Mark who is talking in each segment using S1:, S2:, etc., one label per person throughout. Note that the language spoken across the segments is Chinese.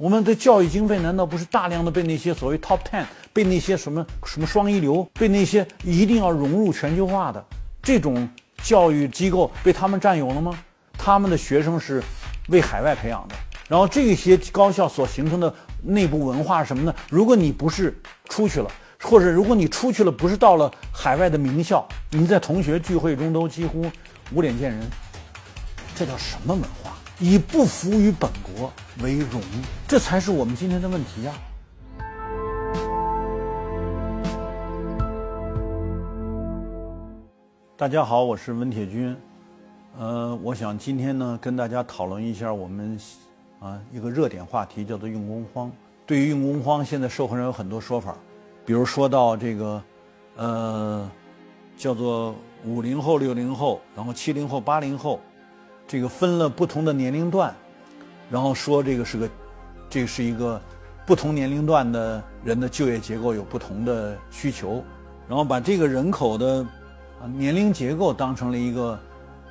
S1: 我们的教育经费难道不是大量的被那些所谓 top ten，被那些什么什么双一流，被那些一定要融入全球化的这种教育机构被他们占有了吗？他们的学生是为海外培养的，然后这些高校所形成的内部文化是什么呢？如果你不是出去了，或者如果你出去了，不是到了海外的名校，你在同学聚会中都几乎无脸见人，这叫什么文化？以不服于本国为荣，这才是我们今天的问题呀！大家好，我是温铁军。呃，我想今天呢，跟大家讨论一下我们啊一个热点话题，叫做用工荒。对于用工荒，现在社会上有很多说法，比如说到这个，呃，叫做五零后、六零后，然后七零后、八零后。这个分了不同的年龄段，然后说这个是个，这是一个不同年龄段的人的就业结构有不同的需求，然后把这个人口的啊年龄结构当成了一个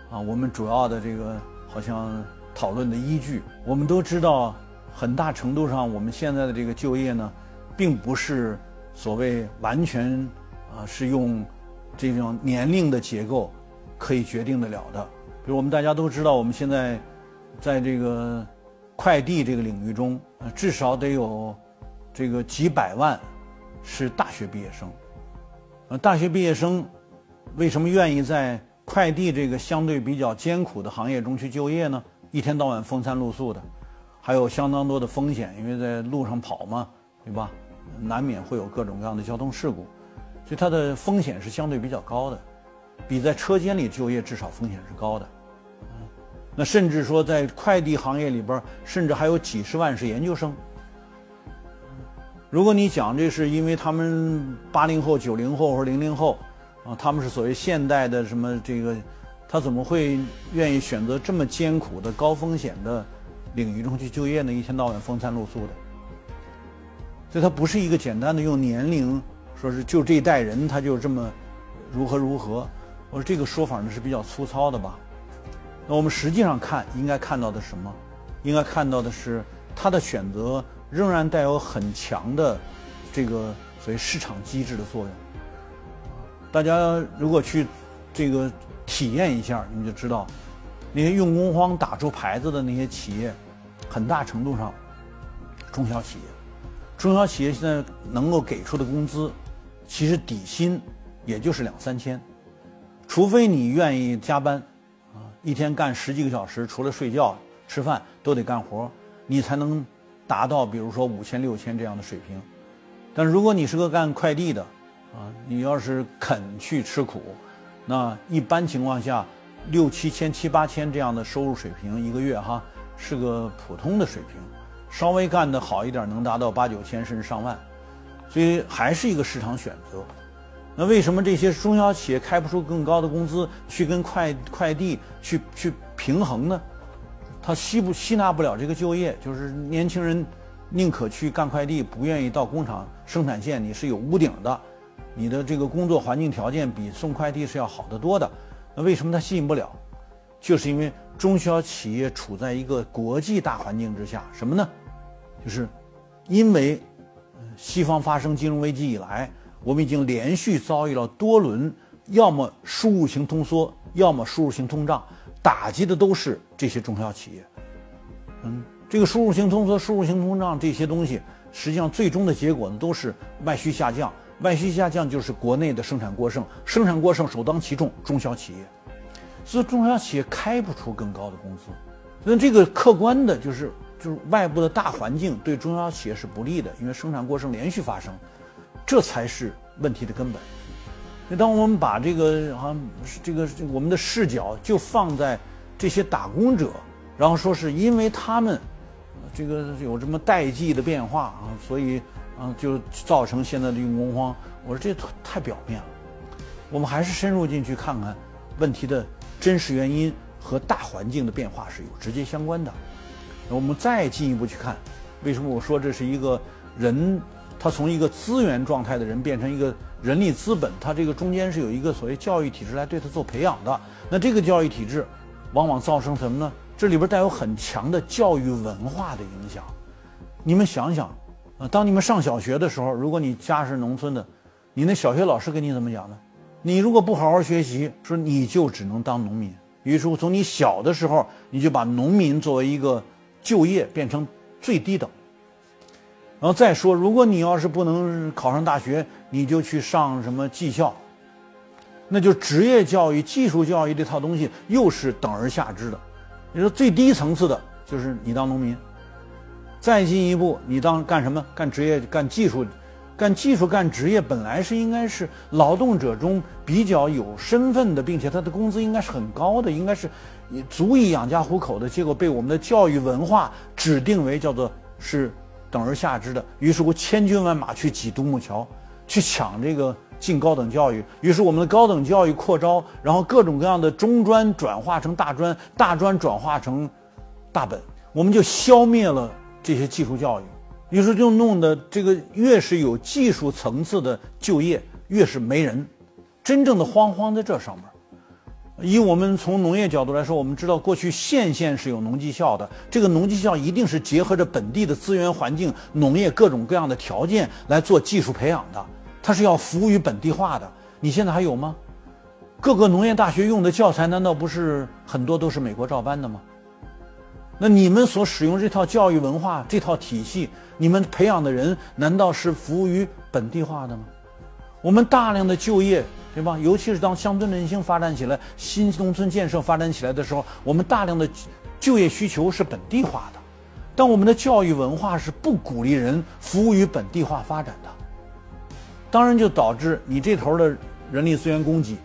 S1: 啊我们主要的这个好像讨论的依据。我们都知道，很大程度上我们现在的这个就业呢，并不是所谓完全啊是用这种年龄的结构可以决定得了的。比如我们大家都知道，我们现在在这个快递这个领域中，至少得有这个几百万是大学毕业生。呃，大学毕业生为什么愿意在快递这个相对比较艰苦的行业中去就业呢？一天到晚风餐露宿的，还有相当多的风险，因为在路上跑嘛，对吧？难免会有各种各样的交通事故，所以它的风险是相对比较高的。比在车间里就业至少风险是高的，那甚至说在快递行业里边，甚至还有几十万是研究生。如果你讲这是因为他们八零后、九零后或者零零后啊，他们是所谓现代的什么这个，他怎么会愿意选择这么艰苦的高风险的领域中去就业呢？一天到晚风餐露宿的，所以他不是一个简单的用年龄说是就这一代人他就这么如何如何。我说这个说法呢是比较粗糙的吧？那我们实际上看，应该看到的什么？应该看到的是他的选择仍然带有很强的这个所谓市场机制的作用。大家如果去这个体验一下，你们就知道，那些用工荒打出牌子的那些企业，很大程度上中小企业，中小企业现在能够给出的工资，其实底薪也就是两三千。除非你愿意加班，啊，一天干十几个小时，除了睡觉、吃饭都得干活，你才能达到比如说五千、六千这样的水平。但如果你是个干快递的，啊，你要是肯去吃苦，那一般情况下六七千、七八千这样的收入水平一个月哈，是个普通的水平。稍微干得好一点，能达到八九千甚至上万，所以还是一个市场选择。那为什么这些中小企业开不出更高的工资去跟快快递去去平衡呢？他吸不吸纳不了这个就业，就是年轻人宁可去干快递，不愿意到工厂生产线。你是有屋顶的，你的这个工作环境条件比送快递是要好得多的。那为什么它吸引不了？就是因为中小企业处在一个国际大环境之下，什么呢？就是因为西方发生金融危机以来。我们已经连续遭遇了多轮，要么输入型通缩，要么输入型通胀，打击的都是这些中小企业。嗯，这个输入型通缩、输入型通胀这些东西，实际上最终的结果呢，都是外需下降。外需下降就是国内的生产过剩，生产过剩首当其冲中小企业，所以中小企业开不出更高的工资。那这个客观的就是就是外部的大环境对中小企业是不利的，因为生产过剩连续发生。这才是问题的根本。那当我们把这个啊，这个我们的视角就放在这些打工者，然后说是因为他们这个有这么代际的变化啊，所以啊就造成现在的用工荒。我说这太表面了，我们还是深入进去看看问题的真实原因和大环境的变化是有直接相关的。我们再进一步去看，为什么我说这是一个人？他从一个资源状态的人变成一个人力资本，他这个中间是有一个所谓教育体制来对他做培养的。那这个教育体制，往往造成什么呢？这里边带有很强的教育文化的影响。你们想想，啊，当你们上小学的时候，如果你家是农村的，你那小学老师跟你怎么讲呢？你如果不好好学习，说你就只能当农民。于是乎，从你小的时候，你就把农民作为一个就业变成最低等。然后再说，如果你要是不能考上大学，你就去上什么技校，那就职业教育、技术教育这套东西又是等而下之的。你说最低层次的就是你当农民，再进一步，你当干什么？干职业、干技术。干技术、干职业本来是应该是劳动者中比较有身份的，并且他的工资应该是很高的，应该是足以养家糊口的。结果被我们的教育文化指定为叫做是等而下之的。于是乎，千军万马去挤独木桥，去抢这个进高等教育。于是我们的高等教育扩招，然后各种各样的中专转化成大专，大专转化成大本，我们就消灭了这些技术教育。于是就弄得这个越是有技术层次的就业，越是没人。真正的慌慌在这上面。以我们从农业角度来说，我们知道过去县县是有农技校的，这个农技校一定是结合着本地的资源环境、农业各种各样的条件来做技术培养的，它是要服务于本地化的。你现在还有吗？各个农业大学用的教材难道不是很多都是美国照搬的吗？那你们所使用这套教育文化这套体系，你们培养的人难道是服务于本地化的吗？我们大量的就业，对吧？尤其是当乡村振兴发展起来、新农村建设发展起来的时候，我们大量的就业需求是本地化的，但我们的教育文化是不鼓励人服务于本地化发展的。当然，就导致你这头的人力资源供给，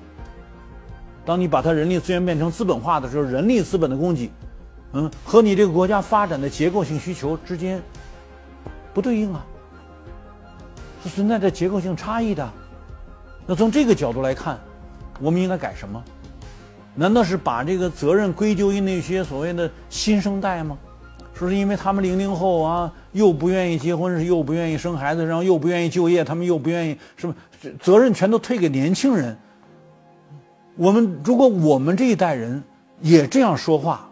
S1: 当你把它人力资源变成资本化的时候，人力资本的供给。嗯，和你这个国家发展的结构性需求之间不对应啊，是存在着结构性差异的。那从这个角度来看，我们应该改什么？难道是把这个责任归咎于那些所谓的新生代吗？说是因为他们零零后啊，又不愿意结婚，是又不愿意生孩子，然后又不愿意就业，他们又不愿意什么？责任全都推给年轻人。我们如果我们这一代人也这样说话。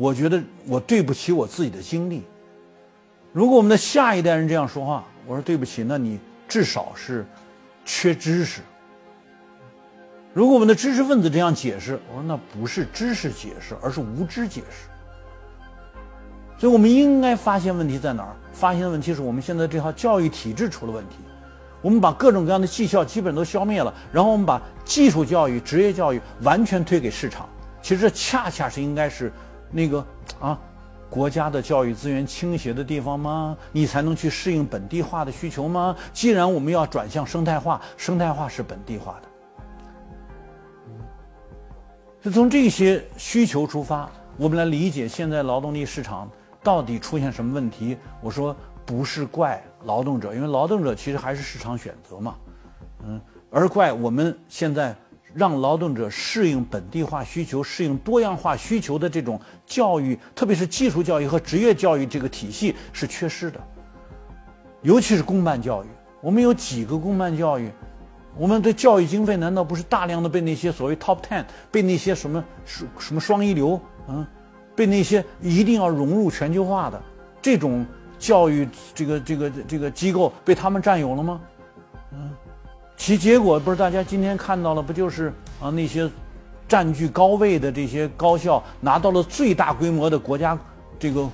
S1: 我觉得我对不起我自己的经历。如果我们的下一代人这样说话，我说对不起，那你至少是缺知识。如果我们的知识分子这样解释，我说那不是知识解释，而是无知解释。所以我们应该发现问题在哪儿？发现问题是我们现在这套教育体制出了问题。我们把各种各样的技校基本都消灭了，然后我们把技术教育、职业教育完全推给市场。其实这恰恰是应该是。那个啊，国家的教育资源倾斜的地方吗？你才能去适应本地化的需求吗？既然我们要转向生态化，生态化是本地化的。就从这些需求出发，我们来理解现在劳动力市场到底出现什么问题。我说不是怪劳动者，因为劳动者其实还是市场选择嘛，嗯，而怪我们现在。让劳动者适应本地化需求、适应多样化需求的这种教育，特别是技术教育和职业教育这个体系是缺失的。尤其是公办教育，我们有几个公办教育？我们的教育经费难道不是大量的被那些所谓 top ten、被那些什么什么双一流，嗯，被那些一定要融入全球化的这种教育这个这个这个机构被他们占有了吗？嗯。其结果不是大家今天看到了，不就是啊那些占据高位的这些高校拿到了最大规模的国家这个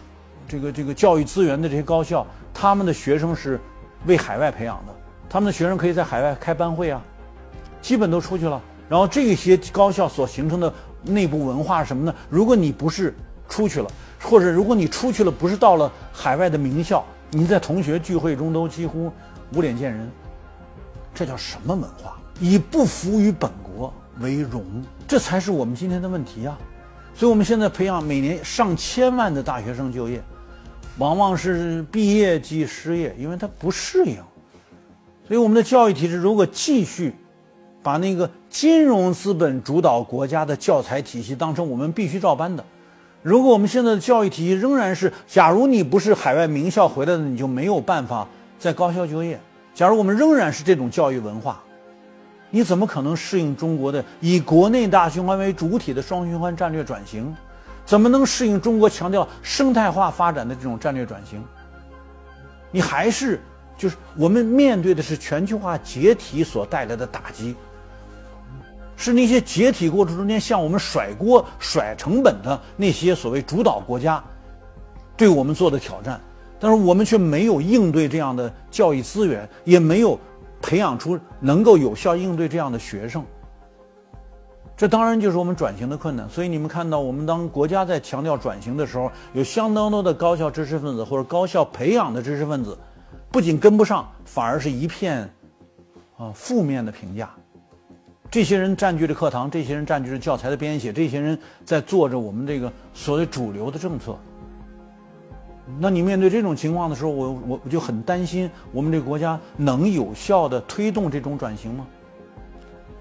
S1: 这个这个教育资源的这些高校，他们的学生是为海外培养的，他们的学生可以在海外开班会啊，基本都出去了。然后这些高校所形成的内部文化什么呢？如果你不是出去了，或者如果你出去了，不是到了海外的名校，你在同学聚会中都几乎无脸见人。这叫什么文化？以不服于本国为荣，这才是我们今天的问题啊！所以，我们现在培养每年上千万的大学生就业，往往是毕业即失业，因为他不适应。所以，我们的教育体制如果继续把那个金融资本主导国家的教材体系当成我们必须照搬的，如果我们现在的教育体系仍然是，假如你不是海外名校回来的，你就没有办法在高校就业。假如我们仍然是这种教育文化，你怎么可能适应中国的以国内大循环为主体的双循环战略转型？怎么能适应中国强调生态化发展的这种战略转型？你还是就是我们面对的是全球化解体所带来的打击，是那些解体过程中间向我们甩锅、甩成本的那些所谓主导国家对我们做的挑战，但是我们却没有应对这样的教育资源，也没有培养出能够有效应对这样的学生。这当然就是我们转型的困难。所以你们看到，我们当国家在强调转型的时候，有相当多的高校知识分子或者高校培养的知识分子，不仅跟不上，反而是一片啊负面的评价。这些人占据着课堂，这些人占据着教材的编写，这些人在做着我们这个所谓主流的政策。那你面对这种情况的时候，我我我就很担心，我们这个国家能有效的推动这种转型吗？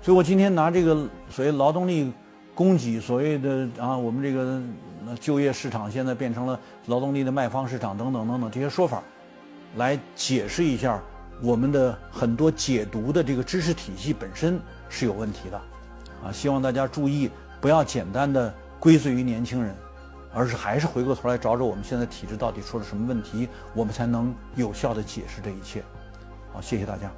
S1: 所以我今天拿这个所谓劳动力供给，所谓的啊，我们这个就业市场现在变成了劳动力的卖方市场等等等等这些说法，来解释一下我们的很多解读的这个知识体系本身是有问题的，啊，希望大家注意，不要简单的归罪于年轻人，而是还是回过头来找找我们现在体制到底出了什么问题，我们才能有效的解释这一切。好，谢谢大家。